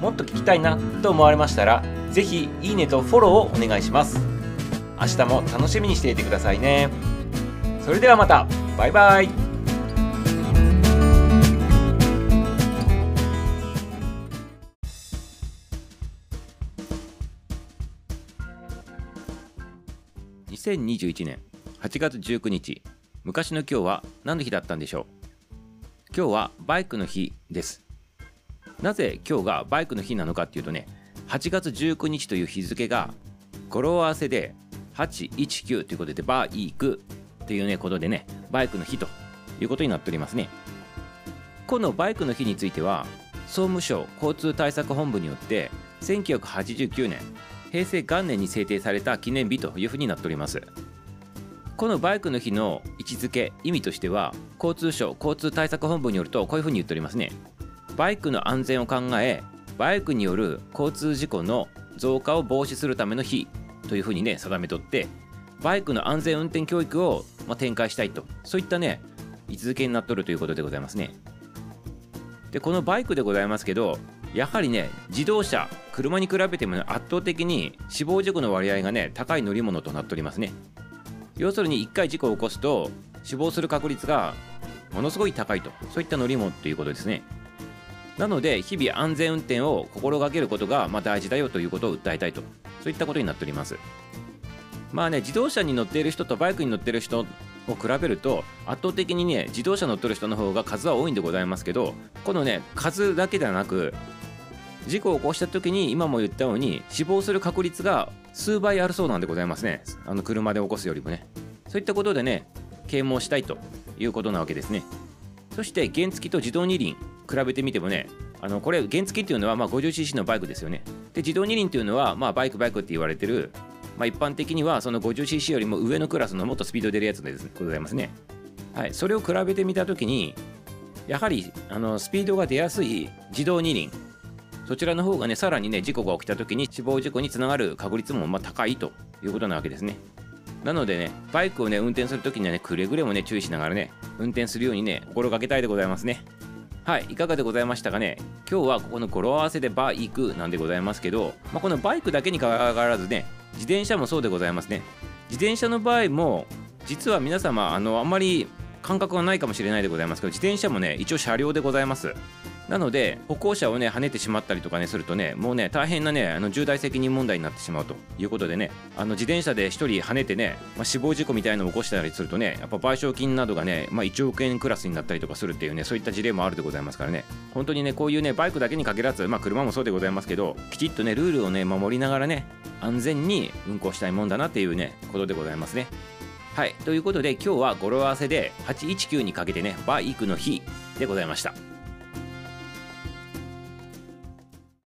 もっと聞きたいなと思われましたら是非いいねとフォローをお願いします。明日も楽しみにしていてくださいね。それではまた。バイバイ。2021年8月19日昔の今日は何の日だったんでしょう？今日はバイクの日です。なぜ今日がバイクの日なのかっていうとね8月19日という日付が語呂合わせで819ということでバイクというねことでねバイクの日ということになっておりますね。このバイクの日については総務省交通対策本部によって1989年平成元年に制定された記念日というふうになっております。このバイクの日の位置づけ意味としては交通省交通対策本部によるとこういうふうに言っておりますね。バイクの安全を考えバイクによる交通事故の増加を防止するための日というふうにね定めとってバイクの安全運転教育を、まあ、展開したいと。そういったね位置づけになっとるということでございますね。でこのバイクでございますけどやはりね自動車車に比べても、ね、圧倒的に死亡事故の割合がね高い乗り物となっておりますね。要するに1回事故を起こすと死亡する確率がものすごい高いと。そういった乗り物ということですね。なので日々安全運転を心がけることがまあ大事だよということを訴えたいと。そういったことになっております。まあね自動車に乗っている人とバイクに乗っている人を比べると圧倒的にね自動車乗ってる人の方が数は多いんでございますけどこのね数だけではなく事故を起こした時に今も言ったように死亡する確率が数倍あるそうなんでございますね。あの車で起こすよりもね。そういったことでね啓蒙したいということなわけですね。そして原付と自動二輪。比べてみてもねあのこれ原付っていうのはま 50cc のバイクですよね。で自動二輪っていうのはまあバイクバイクって言われてる、まあ、一般的にはその 50cc よりも上のクラスのもっとスピード出るやつでございますね。はい。それを比べてみた時にやはりあのスピードが出やすい自動二輪そちらの方がねさらにね事故が起きた時に死亡事故につながる確率もま高いということなわけですね。なのでねバイクをね運転する時にはねくれぐれもね注意しながらね運転するようにね心がけたいでございますね。はい、いかがでございましたかね？今日はここの語呂合わせでバイクなんでございますけど、まあ、このバイクだけにかかわらずね、自転車もそうでございますね。自転車の場合も、実は皆様、あの、あんまり感覚がないかもしれないでございますけど、自転車もね、一応車両でございます。なので歩行者をね跳ねてしまったりとかねするとねもうね大変なねあの重大責任問題になってしまうということでねあの自転車で1人跳ねてね、まあ、死亡事故みたいなのを起こしたりするとねやっぱ賠償金などがね、まあ、1億円クラスになったりとかするっていうねそういった事例もあるでございますからね。本当にねこういうねバイクだけに限らず、まあ、車もそうでございますけどきちっとねルールをね守りながらね安全に運行したいもんだなっていうねことでございますね。はい。ということで今日は語呂合わせで819にかけてねバイクの日でございました。